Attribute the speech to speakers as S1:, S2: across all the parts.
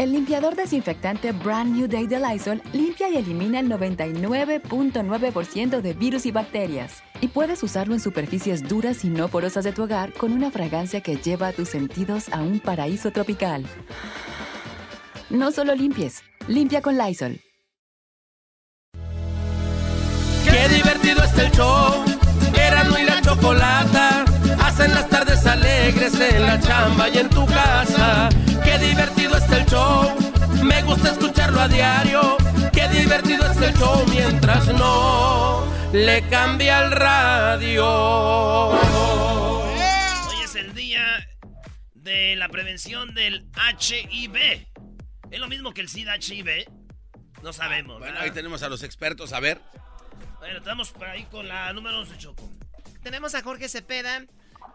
S1: El limpiador desinfectante Brand New Day de Lysol limpia y elimina el 99.9% de virus y bacterias. Y puedes usarlo en superficies duras y no porosas de tu hogar con una fragancia que lleva a tus sentidos a un paraíso tropical. No solo limpies, limpia con Lysol.
S2: Qué divertido está el show. Erasmo y la chocolata hacen las tardes en la chamba y en tu casa. Qué divertido está el show. Me gusta escucharlo a diario. Qué divertido está el show mientras no le cambia el radio.
S3: Hoy es el día de la prevención del HIV. ¿Es lo mismo que el SIDA-HIV? No sabemos.
S4: Bueno,
S3: ¿verdad?
S4: ahí tenemos a los expertos, a ver.
S3: Bueno, estamos por ahí con la número 11, Choco.
S5: Tenemos a Jorge Cepeda,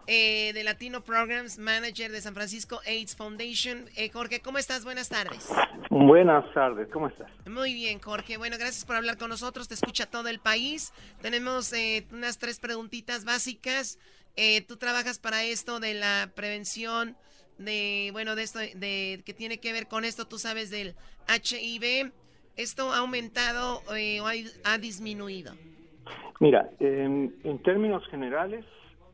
S5: eh, de Latino Programs, Manager de San Francisco AIDS Foundation. Eh, Jorge, ¿cómo estás? Buenas tardes.
S6: Buenas tardes, ¿cómo estás?
S5: Muy bien, Jorge. Bueno, gracias por hablar con nosotros. Te escucha todo el país. Tenemos eh, unas tres preguntitas básicas. Eh, tú trabajas para esto de la prevención de, bueno, de esto, de que tiene que ver con esto. Tú sabes del HIV. ¿Esto ha aumentado eh, o ha, ha disminuido?
S6: Mira, en, en términos generales,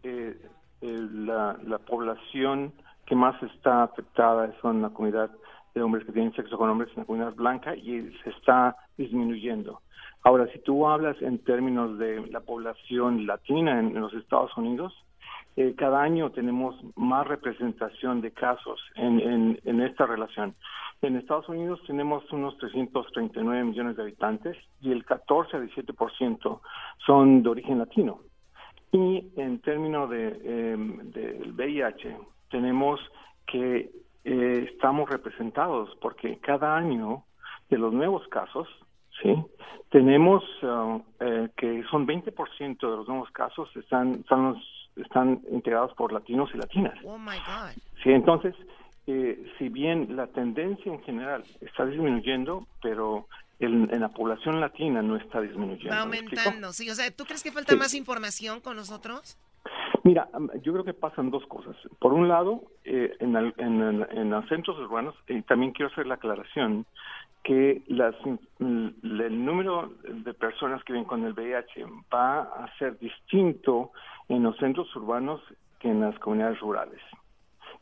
S6: eh, la, la población que más está afectada son la comunidad de hombres que tienen sexo con hombres en la comunidad blanca y se está disminuyendo. Ahora, si tú hablas en términos de la población latina en, los Estados Unidos, eh, cada año tenemos más representación de casos en, en, en esta relación. En Estados Unidos tenemos unos 339 millones de habitantes y el 14 a 17% son de origen latino. Y en términos de, eh, del VIH, tenemos que eh, estamos representados porque cada año de los nuevos casos, ¿sí? tenemos uh, eh, que son 20% de los nuevos casos están, están, los- están integrados por latinos y latinas.
S5: Oh my God.
S6: Sí, entonces, eh, si bien la tendencia en general está disminuyendo, pero en, en la población latina no está disminuyendo.
S5: Va aumentando, sí. O sea, ¿tú crees que falta
S6: Sí.
S5: más información con nosotros?
S6: Mira, yo creo que pasan dos cosas. Por un lado, eh, en, en, en- los centros urbanos, y también quiero hacer la aclaración, que las, mm, el número de personas que viven con el VIH va a ser distinto en los centros urbanos que en las comunidades rurales.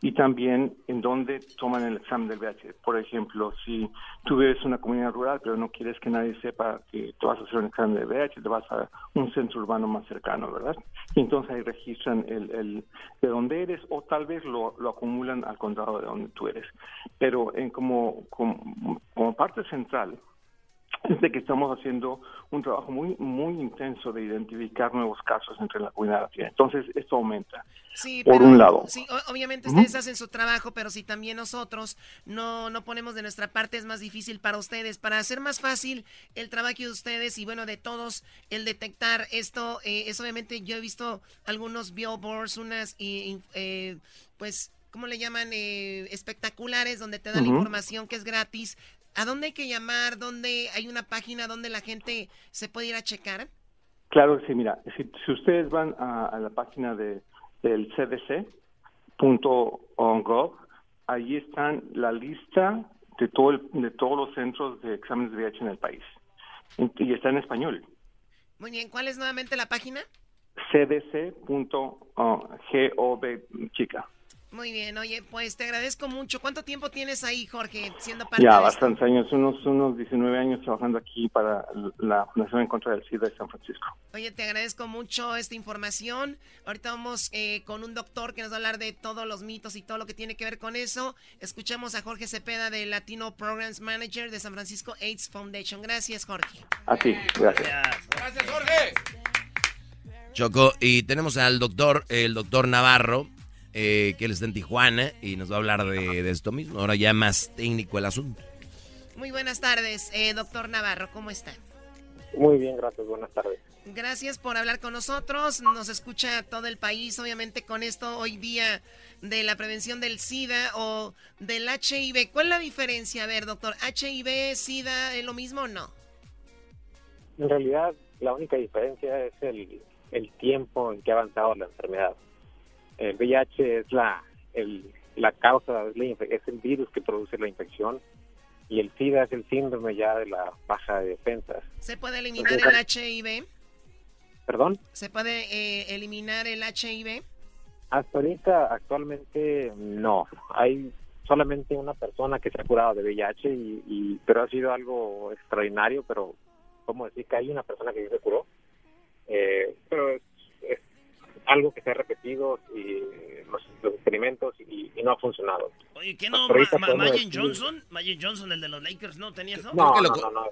S6: Y también en donde toman el examen del VIH. Por ejemplo, si tú vives una comunidad rural pero no quieres que nadie sepa que te vas a hacer un examen de VIH, te vas a un centro urbano más cercano, ¿verdad? Y entonces ahí registran el, el de dónde eres o tal vez lo, lo acumulan al condado de donde tú eres. Pero en como, como, parte central, de que estamos haciendo un trabajo muy muy intenso de identificar nuevos casos entre la comunidad latina. Entonces, esto aumenta.
S5: Sí,
S6: Por
S5: pero-
S6: un lado.
S5: Sí, obviamente ustedes hacen su trabajo, pero si también nosotros no, no ponemos de nuestra parte, es más difícil para ustedes. Para hacer más fácil el trabajo de ustedes y bueno, de todos, el detectar esto, eh, es obviamente, yo he visto algunos billboards, unas, y- eh, pues, ¿cómo le llaman? Eh, espectaculares, donde te dan
S6: Ujú.
S5: información que es gratis. ¿A dónde hay que llamar? ¿Dónde hay una página donde la gente se puede ir a checar?
S6: Claro que sí, mira, si, si ustedes van a, a la página de, del cdc.gov, ahí están la lista de, todo el- de todos los centros de exámenes de VIH en el país. Y está en español.
S5: Muy bien, ¿cuál es nuevamente la página?
S6: cdc.gov, chica.
S5: Muy bien, oye, pues te agradezco mucho. ¿Cuánto tiempo tienes ahí, Jorge, siendo parte
S6: Ya
S5: de esto?
S6: bastantes años, unos, unos 19 años trabajando aquí para la Fundación en contra del SIDA de San Francisco.
S5: Oye, te agradezco mucho esta información. Ahorita vamos eh, con un doctor que nos va a hablar de todos los mitos y todo lo que tiene que ver con eso. Escuchamos a Jorge Cepeda de Latino Programs Manager de San Francisco AIDS Foundation. Gracias, Jorge.
S6: Así, gracias.
S4: Gracias, Jorge.
S7: Choco, y tenemos al doctor, el doctor Navarro, eh, que él está en Tijuana y nos va a hablar de, de esto mismo. Ahora ya más técnico el asunto.
S5: Muy buenas tardes, eh, doctor Navarro, ¿cómo está?
S8: Muy bien, gracias, buenas tardes.
S5: Gracias por hablar con nosotros. Nos escucha todo el país, obviamente, con esto hoy día de la prevención del SIDA o del HIV. ¿Cuál es la diferencia? A ver, doctor, ¿HIV, SIDA es lo mismo o no?
S8: En realidad, la única diferencia es el, el tiempo en que ha avanzado la enfermedad. El VIH es la, el, la causa, es, es el virus que produce la infección y el SIDA es el síndrome ya de la baja de defensas.
S5: ¿Se puede eliminar el HIV?
S8: ¿Perdón?
S5: ¿Se puede eh, eliminar el HIV?
S8: Hasta ahorita, actualmente, no. Hay solamente una persona que se ha curado de VIH, y, pero ha sido algo extraordinario, pero ¿cómo decir que hay una persona que se curó? Eh, pero es algo que se ha repetido y los, experimentos y, no ha funcionado.
S3: Oye, ¿qué no? Magic Johnson, Magic Johnson, el de los Lakers, ¿no tenía eso?
S8: No, no, no, no,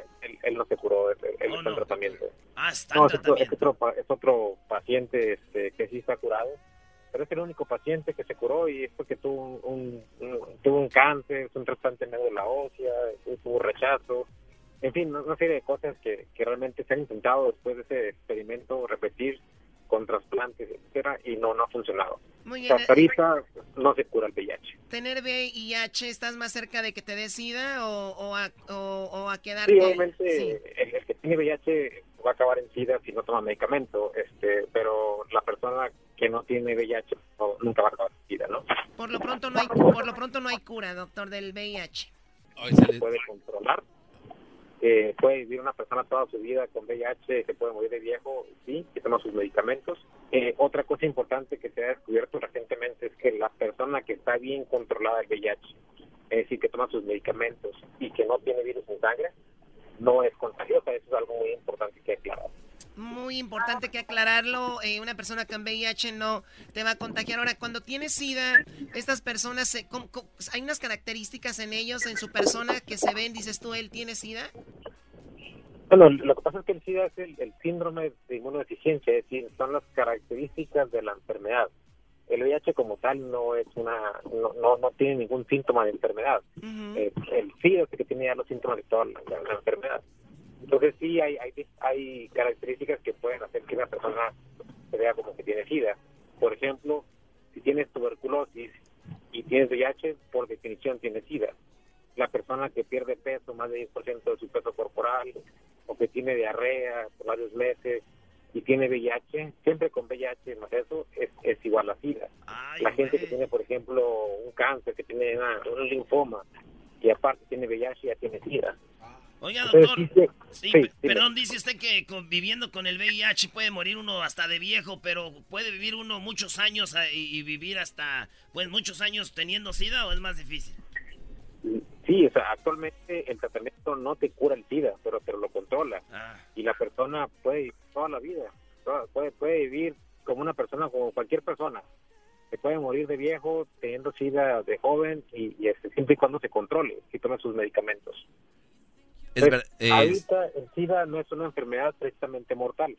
S8: él, no se curó, él, oh, está en tratamiento.
S3: Ah, está en tratamiento.
S8: Es otro, es otro paciente este, que sí está curado, pero es el único paciente que se curó y es porque tuvo un, tuvo un cáncer, un trasplante en la ósea, tuvo rechazo, en fin, una serie de cosas que, que realmente se han intentado después de ese experimento repetir con trasplantes, etcétera, y no, no ha funcionado.
S5: Muy bien.
S8: Hasta ahorita no se cura el VIH.
S5: ¿Tener VIH estás más cerca de que te dé SIDA o, o, a, o, a quedarte?
S8: Sí, obviamente El, que tiene VIH va a acabar en SIDA si no toma medicamento, este, pero la persona que no tiene VIH nunca va a acabar en SIDA, ¿no?
S5: Por lo pronto no hay, por lo pronto no hay cura, doctor, del VIH.
S8: Se puede controlar eh, puede vivir una persona toda su vida con VIH, se puede morir de viejo, sí, que toma sus medicamentos. Eh, otra cosa importante que se ha descubierto recientemente es que la persona que está bien controlada del VIH, es decir, que toma sus medicamentos y que no tiene virus en sangre, no es contagiosa. Eso es algo muy importante que aclarar
S5: muy importante que aclararlo. Eh, una persona con VIH no te va a contagiar. Ahora, cuando tienes SIDA, estas personas, ¿hay unas características en ellos, en su persona, que se ven, dices tú, él tiene SIDA?
S8: Bueno, lo que pasa es que el SIDA es el, síndrome de inmunodeficiencia, es decir, son las características de la enfermedad. El VIH como tal no es una, no, no, tiene ningún síntoma de enfermedad. Eh, el SIDA es el que tiene ya los síntomas de toda la enfermedad. Entonces sí hay, hay, hay características que pueden hacer que una persona se vea como que tiene SIDA. Por ejemplo, si tienes tuberculosis y tienes VIH, por definición tienes SIDA. La persona que pierde peso, más de 10% de su peso corporal, o que tiene diarrea por varios meses y tiene VIH, siempre con VIH más eso es, es igual a SIDA. la gente que tiene, por ejemplo, un cáncer, que tiene un linfoma y aparte tiene VIH, ya tiene SIDA.
S3: Oiga, doctor, sí, perdón, dice usted que conviviendo con el VIH puede morir uno hasta de viejo, pero puede vivir uno muchos años ah, y, vivir hasta, pues, muchos años teniendo SIDA o es más difícil?
S8: Sí, o sea, actualmente el tratamiento no te cura el SIDA, pero, pero lo controla. Ah. Y la persona puede vivir toda la vida, puede, puede vivir como una persona, como cualquier persona. Se puede morir de viejo teniendo SIDA de joven y, y este, siempre y cuando se controle, y tome sus medicamentos. Es, Ahorita el SIDA no es una enfermedad precisamente mortal.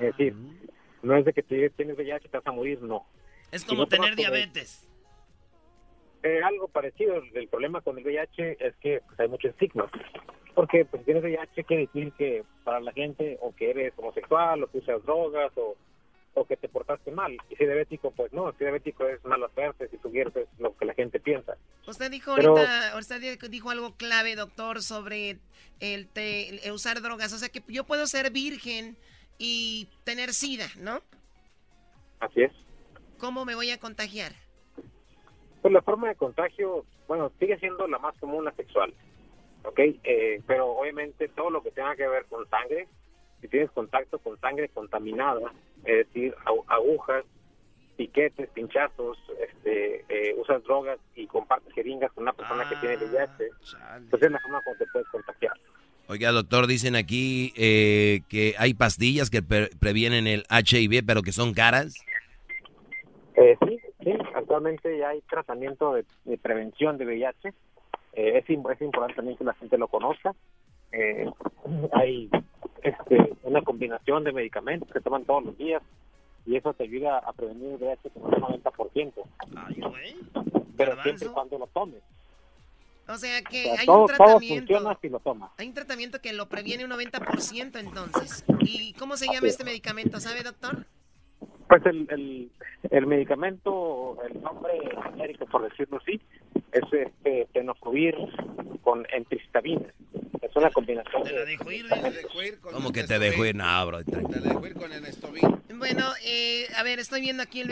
S8: es decir, no es de que tienes VIH y te vas a morir, no.
S3: Es como tener diabetes.
S8: Eh, algo parecido. El problema con el VIH es que pues, hay mucho estigma. Porque pues, tienes VIH quiere decir que para la gente o que eres homosexual o que usas drogas o o que te portaste mal. Y si diabético, pues no, si diabético es mala suerte, si es lo que la gente piensa.
S5: Usted dijo ahorita, usted dijo algo clave, doctor, sobre el, usar drogas. O sea que yo puedo ser virgen y tener sida, ¿no?
S8: Así es.
S5: ¿Cómo me voy a contagiar?
S8: Pues la forma de contagio, bueno, sigue siendo la más común, la sexual. ¿Ok? Eh, pero obviamente todo lo que tenga que ver con sangre, si tienes contacto con sangre contaminada, es decir, agujas, piquetes, pinchazos, este, eh, usas drogas y compartes jeringas con una persona que tiene VIH, pues es la forma como te puedes contagiar.
S7: Oiga, doctor, dicen aquí eh, que hay pastillas que previenen el HIV, pero que son caras.
S8: Eh, sí, sí, actualmente ya hay tratamiento de, prevención de VIH. es, es importante también que la gente lo conozca. hay este, una combinación de medicamentos que toman todos los días y eso te ayuda a prevenir el VIH con un 90%. Pero siempre cuando lo tomes.
S5: O sea que hay un tratamiento.
S8: si lo toma.
S5: Hay un tratamiento que lo previene un 90% entonces. ¿Y cómo se llama este medicamento? ¿Sabe, doctor?
S8: Pues el, el, el, medicamento, el nombre genérico, por decirlo así, es este tenofovir con entristavina. Es una combinación.
S3: Te la dejo ir,
S7: ¿Cómo que te dejo ir? No, bro. Te
S4: la dejo ir con enestovir.
S5: Bueno, eh, a ver, estoy viendo aquí el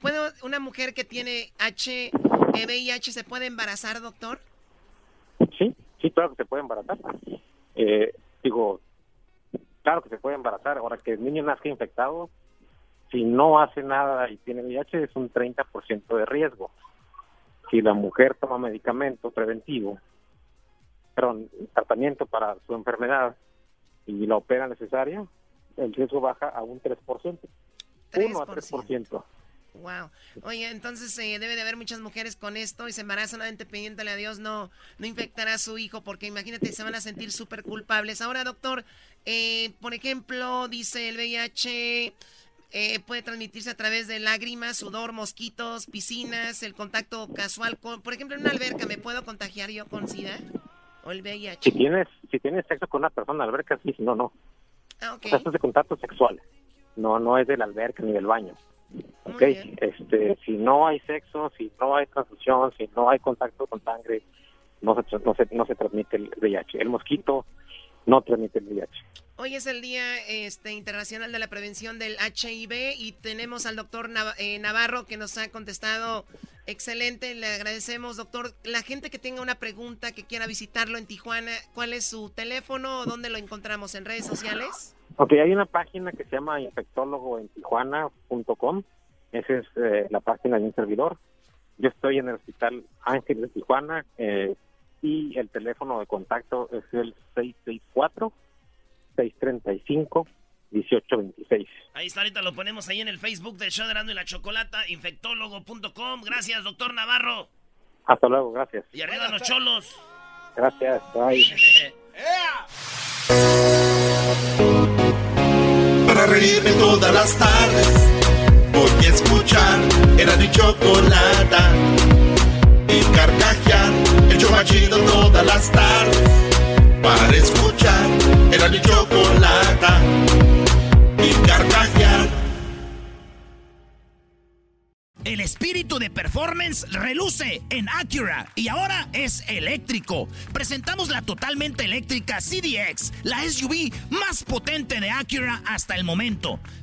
S5: ¿Puedo, una mujer que tiene H, VIH se puede embarazar, doctor?
S8: Sí, sí, claro que se puede embarazar. Eh, digo, claro que se puede embarazar. Ahora que el niño nazca infectado, si no hace nada y tiene VIH es un 30% de riesgo. Si la mujer toma medicamento preventivo, perdón, tratamiento para su enfermedad y la opera necesaria, el riesgo baja a un 3%. 3%. 1 a 3%.
S5: Wow. Oye, entonces eh, debe de haber muchas mujeres con esto y se embarazan solamente pidiéndole a Dios no, no infectar a su hijo porque imagínate, se van a sentir súper culpables. Ahora, doctor, eh, por ejemplo, dice el VIH eh, puede transmitirse a través de lágrimas, sudor, mosquitos, piscinas, el contacto casual. Con, por ejemplo, en una alberca, ¿me puedo contagiar yo con SIDA o el VIH?
S8: Si tienes, si tienes sexo con una persona en la alberca, sí, si no, no. Ah, okay. O sea, esto es de contacto sexual. No, no es de la alberca ni del baño. Ok, este, si no hay sexo, si no hay transfusión, si no hay contacto con sangre, no se, no se, no se transmite el VIH. El mosquito no transmite el VIH.
S5: Hoy es el Día este, Internacional de la Prevención del HIV y tenemos al doctor eh, Navarro que nos ha contestado excelente. Le agradecemos, doctor. La gente que tenga una pregunta, que quiera visitarlo en Tijuana, ¿cuál es su teléfono o dónde lo encontramos? ¿En redes sociales?
S8: Ok, hay una página que se llama infectólogoentijuana.com. Esa es eh, la página de un servidor. Yo estoy en el Hospital Ángel de Tijuana eh, y el teléfono de contacto es el 664 635 1826.
S3: Ahí está, ahorita lo ponemos ahí en el Facebook del show de y la Chocolata, infectólogo.com. Gracias, doctor Navarro.
S8: Hasta luego, gracias.
S3: Y arriba los cholos.
S8: Gracias, bye.
S9: Para reírme todas las tardes, voy a escuchar era mi chocolata y carcajear todas las tardes para escuchar. Era mi chocolata y carcajear.
S10: El espíritu de performance reluce en Acura y ahora es eléctrico. Presentamos la totalmente eléctrica CDX, la SUV más potente de Acura hasta el momento.